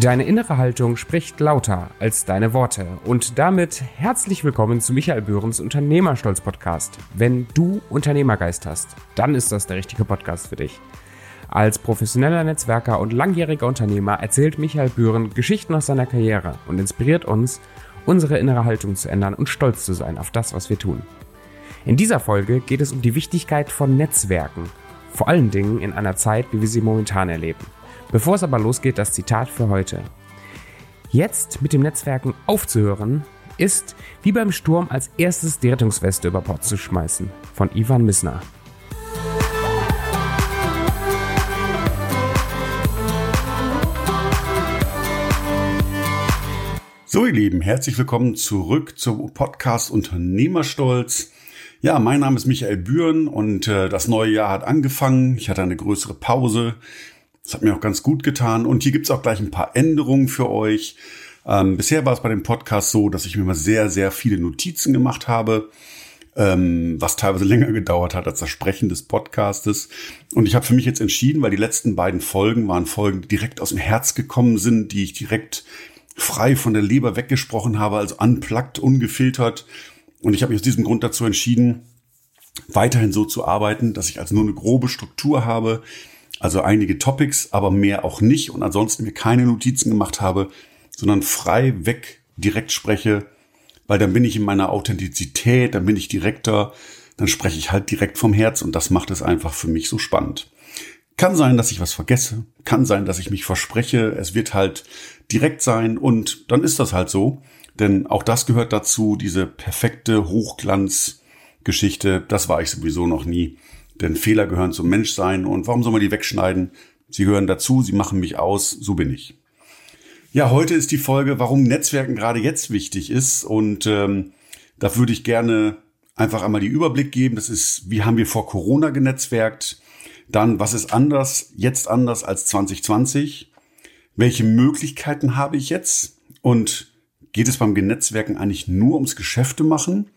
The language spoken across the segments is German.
Deine innere Haltung spricht lauter als deine Worte. Und damit herzlich willkommen zu Michael Böhrens Unternehmerstolz Podcast. Wenn du Unternehmergeist hast, dann ist das der richtige Podcast für dich. Als professioneller Netzwerker und langjähriger Unternehmer erzählt Michael Bühren Geschichten aus seiner Karriere und inspiriert uns, unsere innere Haltung zu ändern und stolz zu sein auf das, was wir tun. In dieser Folge geht es um die Wichtigkeit von Netzwerken, vor allen Dingen in einer Zeit, wie wir sie momentan erleben. Bevor es aber losgeht, das Zitat für heute. Jetzt mit dem Netzwerken aufzuhören, ist wie beim Sturm als erstes die Rettungsweste über Bord zu schmeißen. Von Ivan Missner. So, ihr Lieben, herzlich willkommen zurück zum Podcast Unternehmerstolz. Ja, mein Name ist Michael Bühren und äh, das neue Jahr hat angefangen. Ich hatte eine größere Pause. Das hat mir auch ganz gut getan. Und hier gibt's auch gleich ein paar Änderungen für euch. Ähm, bisher war es bei dem Podcast so, dass ich mir mal sehr, sehr viele Notizen gemacht habe, ähm, was teilweise länger gedauert hat als das Sprechen des Podcastes. Und ich habe für mich jetzt entschieden, weil die letzten beiden Folgen waren Folgen, die direkt aus dem Herz gekommen sind, die ich direkt frei von der Leber weggesprochen habe, also unplugged, ungefiltert. Und ich habe mich aus diesem Grund dazu entschieden, weiterhin so zu arbeiten, dass ich also nur eine grobe Struktur habe, also einige Topics, aber mehr auch nicht und ansonsten mir keine Notizen gemacht habe, sondern frei weg direkt spreche, weil dann bin ich in meiner Authentizität, dann bin ich direkter, dann spreche ich halt direkt vom Herz und das macht es einfach für mich so spannend. Kann sein, dass ich was vergesse, kann sein, dass ich mich verspreche, es wird halt direkt sein und dann ist das halt so, denn auch das gehört dazu, diese perfekte Hochglanzgeschichte, das war ich sowieso noch nie. Denn Fehler gehören zum Menschsein und warum soll man die wegschneiden? Sie gehören dazu, sie machen mich aus, so bin ich. Ja, heute ist die Folge, warum Netzwerken gerade jetzt wichtig ist und ähm, da würde ich gerne einfach einmal die Überblick geben. Das ist, wie haben wir vor Corona genetzwerkt? Dann, was ist anders, jetzt anders als 2020? Welche Möglichkeiten habe ich jetzt? Und geht es beim Genetzwerken eigentlich nur ums Geschäfte machen?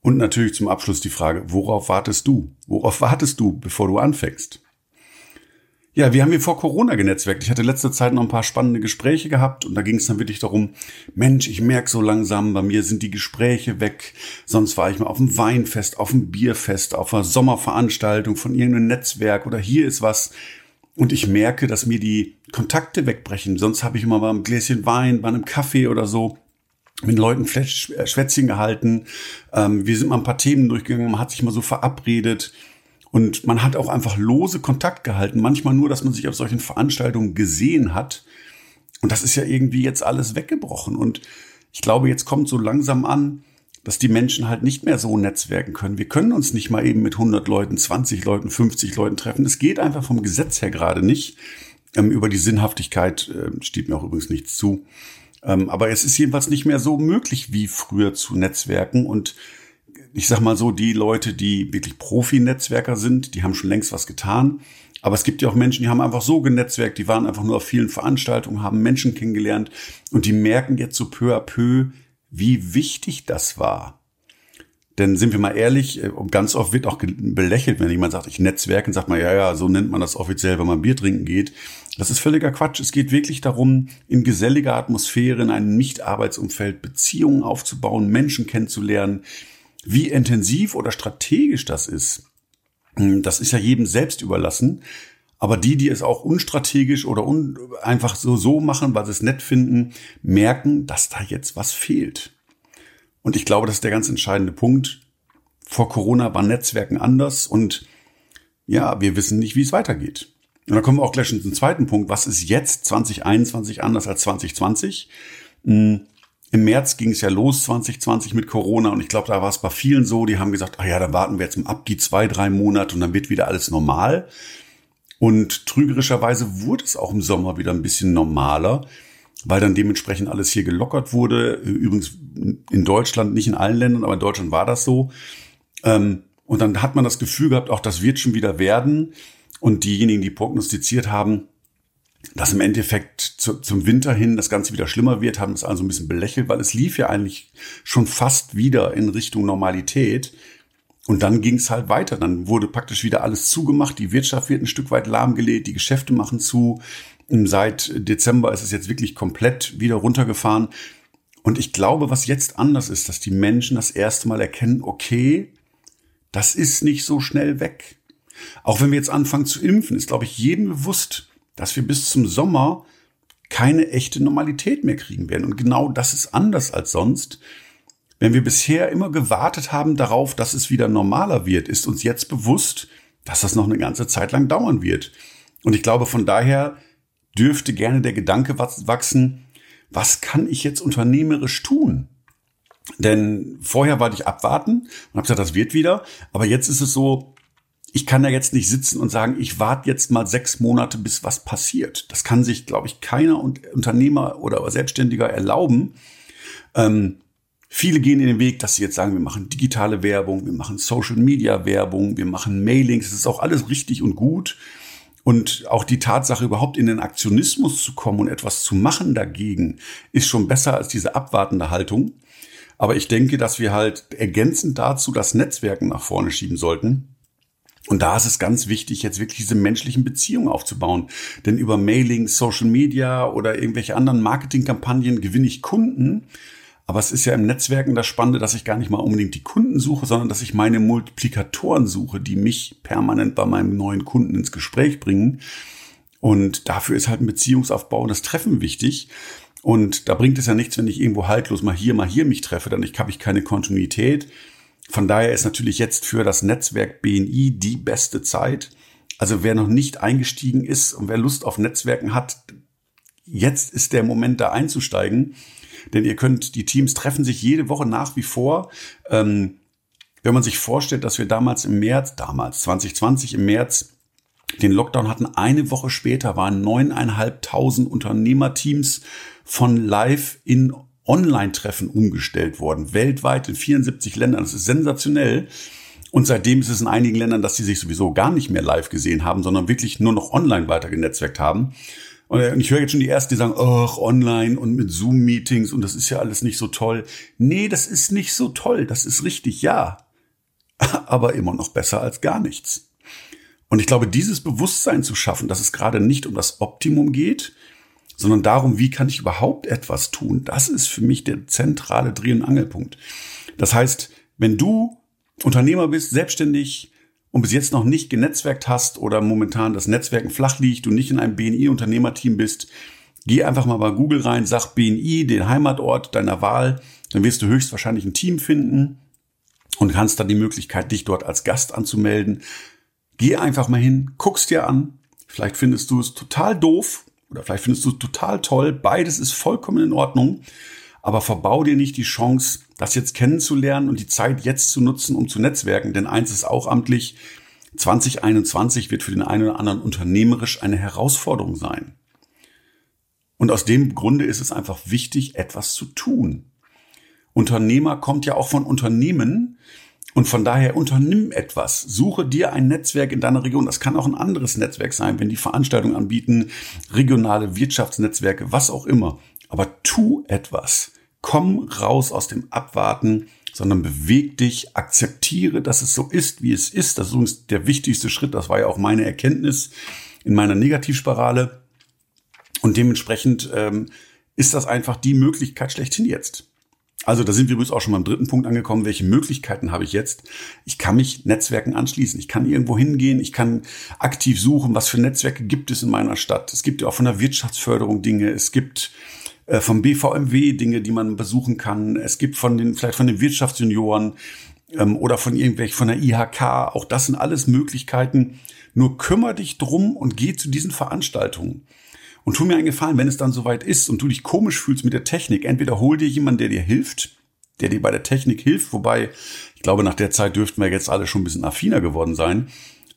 Und natürlich zum Abschluss die Frage, worauf wartest du? Worauf wartest du, bevor du anfängst? Ja, wir haben hier vor Corona genetzwerkt. Ich hatte letzte Zeit noch ein paar spannende Gespräche gehabt und da ging es dann wirklich darum, Mensch, ich merke so langsam, bei mir sind die Gespräche weg. Sonst war ich mal auf dem Weinfest, auf dem Bierfest, auf einer Sommerveranstaltung von irgendeinem Netzwerk oder hier ist was. Und ich merke, dass mir die Kontakte wegbrechen. Sonst habe ich immer mal ein Gläschen Wein, bei einem Kaffee oder so mit Leuten äh, Schwätzchen gehalten. Ähm, wir sind mal ein paar Themen durchgegangen, man hat sich mal so verabredet. Und man hat auch einfach lose Kontakt gehalten. Manchmal nur, dass man sich auf solchen Veranstaltungen gesehen hat. Und das ist ja irgendwie jetzt alles weggebrochen. Und ich glaube, jetzt kommt so langsam an, dass die Menschen halt nicht mehr so netzwerken können. Wir können uns nicht mal eben mit 100 Leuten, 20 Leuten, 50 Leuten treffen. Es geht einfach vom Gesetz her gerade nicht. Ähm, über die Sinnhaftigkeit äh, steht mir auch übrigens nichts zu. Ähm, aber es ist jedenfalls nicht mehr so möglich wie früher zu Netzwerken und ich sag mal so, die Leute, die wirklich Profi-Netzwerker sind, die haben schon längst was getan. Aber es gibt ja auch Menschen, die haben einfach so genetzwerkt, die waren einfach nur auf vielen Veranstaltungen, haben Menschen kennengelernt und die merken jetzt so peu à peu, wie wichtig das war. Denn sind wir mal ehrlich, äh, ganz oft wird auch belächelt, wenn jemand sagt, ich netzwerke, sagt man, ja, ja, so nennt man das offiziell, wenn man Bier trinken geht. Das ist völliger Quatsch. Es geht wirklich darum, in geselliger Atmosphäre, in einem Nicht-Arbeitsumfeld Beziehungen aufzubauen, Menschen kennenzulernen. Wie intensiv oder strategisch das ist, hm, das ist ja jedem selbst überlassen. Aber die, die es auch unstrategisch oder un einfach so, so machen, weil sie es nett finden, merken, dass da jetzt was fehlt. Und ich glaube, das ist der ganz entscheidende Punkt. Vor Corona war Netzwerken anders und ja, wir wissen nicht, wie es weitergeht. Und dann kommen wir auch gleich schon zum zweiten Punkt. Was ist jetzt 2021 anders als 2020? Hm, Im März ging es ja los 2020 mit Corona und ich glaube, da war es bei vielen so, die haben gesagt, ah ja, dann warten wir jetzt ab die zwei, drei Monate und dann wird wieder alles normal. Und trügerischerweise wurde es auch im Sommer wieder ein bisschen normaler weil dann dementsprechend alles hier gelockert wurde. Übrigens in Deutschland, nicht in allen Ländern, aber in Deutschland war das so. Ähm, und dann hat man das Gefühl gehabt, auch das wird schon wieder werden. Und diejenigen, die prognostiziert haben, dass im Endeffekt zu, zum Winter hin das Ganze wieder schlimmer wird, haben das also ein bisschen belächelt, weil es lief ja eigentlich schon fast wieder in Richtung Normalität. Und dann ging es halt weiter. Dann wurde praktisch wieder alles zugemacht. Die Wirtschaft wird ein Stück weit lahmgelegt. Die Geschäfte machen zu. Seit Dezember ist es jetzt wirklich komplett wieder runtergefahren. Und ich glaube, was jetzt anders ist, dass die Menschen das erste Mal erkennen, okay, das ist nicht so schnell weg. Auch wenn wir jetzt anfangen zu impfen, ist, glaube ich, jedem bewusst, dass wir bis zum Sommer keine echte Normalität mehr kriegen werden. Und genau das ist anders als sonst. Wenn wir bisher immer gewartet haben darauf, dass es wieder normaler wird, ist uns jetzt bewusst, dass das noch eine ganze Zeit lang dauern wird. Und ich glaube, von daher dürfte gerne der Gedanke wachsen, was kann ich jetzt unternehmerisch tun? Denn vorher war ich abwarten und habe gesagt, das wird wieder. Aber jetzt ist es so, ich kann da jetzt nicht sitzen und sagen, ich warte jetzt mal sechs Monate, bis was passiert. Das kann sich, glaube ich, keiner Unternehmer oder Selbstständiger erlauben. Ähm, viele gehen in den Weg, dass sie jetzt sagen, wir machen digitale Werbung, wir machen Social Media Werbung, wir machen Mailings. Das ist auch alles richtig und gut. Und auch die Tatsache, überhaupt in den Aktionismus zu kommen und etwas zu machen dagegen, ist schon besser als diese abwartende Haltung. Aber ich denke, dass wir halt ergänzend dazu das Netzwerken nach vorne schieben sollten. Und da ist es ganz wichtig, jetzt wirklich diese menschlichen Beziehungen aufzubauen. Denn über Mailing, Social Media oder irgendwelche anderen Marketingkampagnen gewinne ich Kunden. Aber es ist ja im Netzwerken das Spannende, dass ich gar nicht mal unbedingt die Kunden suche, sondern dass ich meine Multiplikatoren suche, die mich permanent bei meinem neuen Kunden ins Gespräch bringen. Und dafür ist halt ein Beziehungsaufbau und das Treffen wichtig. Und da bringt es ja nichts, wenn ich irgendwo haltlos mal hier, mal hier mich treffe, dann habe ich keine Kontinuität. Von daher ist natürlich jetzt für das Netzwerk BNI die beste Zeit. Also wer noch nicht eingestiegen ist und wer Lust auf Netzwerken hat, jetzt ist der Moment da einzusteigen. Denn ihr könnt, die Teams treffen sich jede Woche nach wie vor. Ähm, wenn man sich vorstellt, dass wir damals im März, damals 2020 im März den Lockdown hatten, eine Woche später waren neuneinhalbtausend Unternehmerteams von live in Online-Treffen umgestellt worden, weltweit in 74 Ländern. Das ist sensationell. Und seitdem ist es in einigen Ländern, dass sie sich sowieso gar nicht mehr live gesehen haben, sondern wirklich nur noch online weiter genetzwerkt haben. Und ich höre jetzt schon die ersten, die sagen, ach, online und mit Zoom-Meetings und das ist ja alles nicht so toll. Nee, das ist nicht so toll. Das ist richtig, ja. Aber immer noch besser als gar nichts. Und ich glaube, dieses Bewusstsein zu schaffen, dass es gerade nicht um das Optimum geht, sondern darum, wie kann ich überhaupt etwas tun? Das ist für mich der zentrale Dreh- und Angelpunkt. Das heißt, wenn du Unternehmer bist, selbstständig und bis jetzt noch nicht genetzwerkt hast oder momentan das Netzwerken flach liegt, du nicht in einem BNI-Unternehmerteam bist, geh einfach mal bei Google rein, sag BNI, den Heimatort deiner Wahl, dann wirst du höchstwahrscheinlich ein Team finden und kannst dann die Möglichkeit, dich dort als Gast anzumelden. Geh einfach mal hin, guckst dir an, vielleicht findest du es total doof oder vielleicht findest du es total toll. Beides ist vollkommen in Ordnung. Aber verbau dir nicht die Chance, das jetzt kennenzulernen und die Zeit jetzt zu nutzen, um zu netzwerken. Denn eins ist auch amtlich. 2021 wird für den einen oder anderen unternehmerisch eine Herausforderung sein. Und aus dem Grunde ist es einfach wichtig, etwas zu tun. Unternehmer kommt ja auch von Unternehmen, und von daher unternimm etwas. Suche dir ein Netzwerk in deiner Region. Das kann auch ein anderes Netzwerk sein, wenn die Veranstaltungen anbieten, regionale Wirtschaftsnetzwerke, was auch immer. Aber tu etwas. Komm raus aus dem Abwarten, sondern beweg dich, akzeptiere, dass es so ist, wie es ist. Das ist übrigens der wichtigste Schritt. Das war ja auch meine Erkenntnis in meiner Negativspirale. Und dementsprechend ähm, ist das einfach die Möglichkeit schlechthin jetzt. Also da sind wir übrigens auch schon beim dritten Punkt angekommen. Welche Möglichkeiten habe ich jetzt? Ich kann mich Netzwerken anschließen. Ich kann irgendwo hingehen. Ich kann aktiv suchen, was für Netzwerke gibt es in meiner Stadt. Es gibt ja auch von der Wirtschaftsförderung Dinge. Es gibt äh, vom BVMW Dinge, die man besuchen kann. Es gibt von den, vielleicht von den Wirtschaftsjunioren ähm, oder von irgendwelchen, von der IHK. Auch das sind alles Möglichkeiten. Nur kümmere dich drum und geh zu diesen Veranstaltungen. Und tu mir einen Gefallen, wenn es dann soweit ist und du dich komisch fühlst mit der Technik, entweder hol dir jemanden, der dir hilft, der dir bei der Technik hilft, wobei ich glaube, nach der Zeit dürften wir jetzt alle schon ein bisschen affiner geworden sein.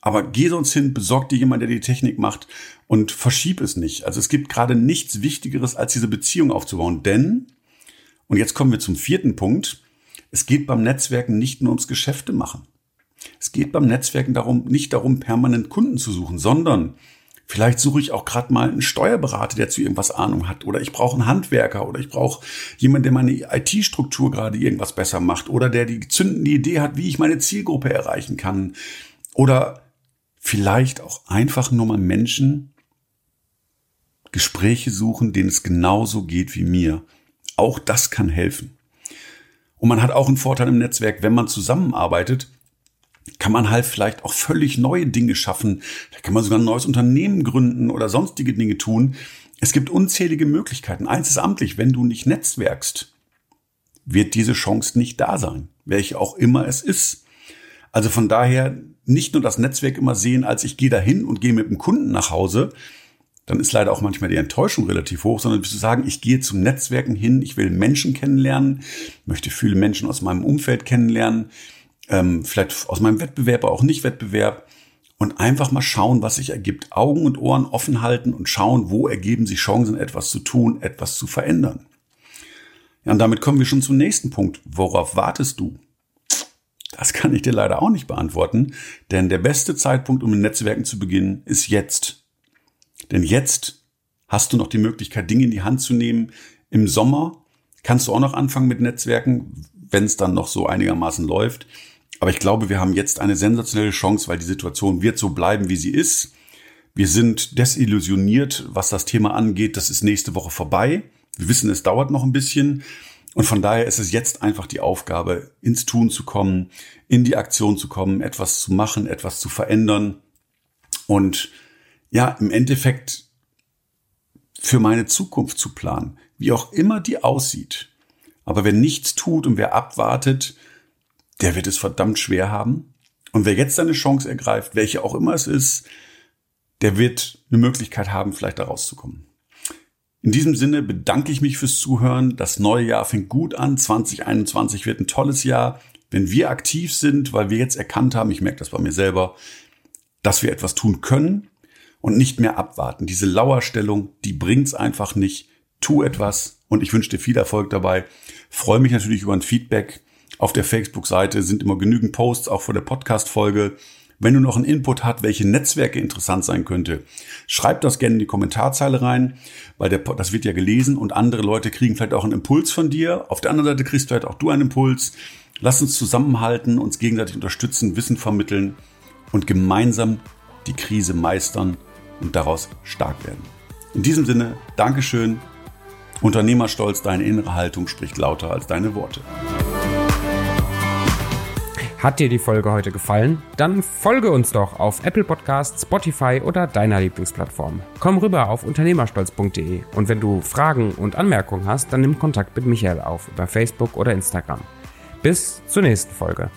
Aber geh sonst hin, besorg dir jemanden, der die Technik macht und verschieb es nicht. Also es gibt gerade nichts Wichtigeres, als diese Beziehung aufzubauen. Denn, und jetzt kommen wir zum vierten Punkt, es geht beim Netzwerken nicht nur ums Geschäfte machen. Es geht beim Netzwerken darum, nicht darum, permanent Kunden zu suchen, sondern Vielleicht suche ich auch gerade mal einen Steuerberater, der zu irgendwas Ahnung hat. Oder ich brauche einen Handwerker oder ich brauche jemanden, der meine IT-Struktur gerade irgendwas besser macht. Oder der die zündende Idee hat, wie ich meine Zielgruppe erreichen kann. Oder vielleicht auch einfach nur mal Menschen, Gespräche suchen, denen es genauso geht wie mir. Auch das kann helfen. Und man hat auch einen Vorteil im Netzwerk, wenn man zusammenarbeitet, kann man halt vielleicht auch völlig neue Dinge schaffen. Da kann man sogar ein neues Unternehmen gründen oder sonstige Dinge tun. Es gibt unzählige Möglichkeiten. Eins ist amtlich, wenn du nicht netzwerkst, wird diese Chance nicht da sein, welche auch immer es ist. Also von daher nicht nur das Netzwerk immer sehen, als ich gehe dahin und gehe mit dem Kunden nach Hause, dann ist leider auch manchmal die Enttäuschung relativ hoch, sondern zu sagen, ich gehe zum Netzwerken hin, ich will Menschen kennenlernen, möchte viele Menschen aus meinem Umfeld kennenlernen, ähm, vielleicht aus meinem Wettbewerb, aber auch nicht Wettbewerb und einfach mal schauen, was sich ergibt. Augen und Ohren offen halten und schauen, wo ergeben sich Chancen, etwas zu tun, etwas zu verändern. Ja, und damit kommen wir schon zum nächsten Punkt. Worauf wartest du? Das kann ich dir leider auch nicht beantworten, denn der beste Zeitpunkt, um in Netzwerken zu beginnen, ist jetzt. Denn jetzt hast du noch die Möglichkeit, Dinge in die Hand zu nehmen. Im Sommer kannst du auch noch anfangen mit Netzwerken, wenn es dann noch so einigermaßen läuft. Aber ich glaube, wir haben jetzt eine sensationelle Chance, weil die Situation wird so bleiben, wie sie ist. Wir sind desillusioniert, was das Thema angeht. Das ist nächste Woche vorbei. Wir wissen, es dauert noch ein bisschen. Und von daher ist es jetzt einfach die Aufgabe, ins Tun zu kommen, in die Aktion zu kommen, etwas zu machen, etwas zu verändern. Und ja, im Endeffekt für meine Zukunft zu planen, wie auch immer die aussieht. Aber wer nichts tut und wer abwartet, der wird es verdammt schwer haben. Und wer jetzt seine Chance ergreift, welche auch immer es ist, der wird eine Möglichkeit haben, vielleicht da rauszukommen. In diesem Sinne bedanke ich mich fürs Zuhören. Das neue Jahr fängt gut an. 2021 wird ein tolles Jahr. Wenn wir aktiv sind, weil wir jetzt erkannt haben, ich merke das bei mir selber, dass wir etwas tun können und nicht mehr abwarten. Diese Lauerstellung, die bringt's einfach nicht. Tu etwas und ich wünsche dir viel Erfolg dabei. Freue mich natürlich über ein Feedback. Auf der Facebook-Seite sind immer genügend Posts, auch vor der Podcast-Folge. Wenn du noch einen Input hast, welche Netzwerke interessant sein könnte, schreib das gerne in die Kommentarzeile rein, weil der, das wird ja gelesen und andere Leute kriegen vielleicht auch einen Impuls von dir. Auf der anderen Seite kriegst vielleicht auch du einen Impuls. Lass uns zusammenhalten, uns gegenseitig unterstützen, Wissen vermitteln und gemeinsam die Krise meistern und daraus stark werden. In diesem Sinne, Dankeschön. Unternehmerstolz, deine innere Haltung spricht lauter als deine Worte. Hat dir die Folge heute gefallen? Dann folge uns doch auf Apple Podcasts, Spotify oder deiner Lieblingsplattform. Komm rüber auf unternehmerstolz.de und wenn du Fragen und Anmerkungen hast, dann nimm Kontakt mit Michael auf über Facebook oder Instagram. Bis zur nächsten Folge.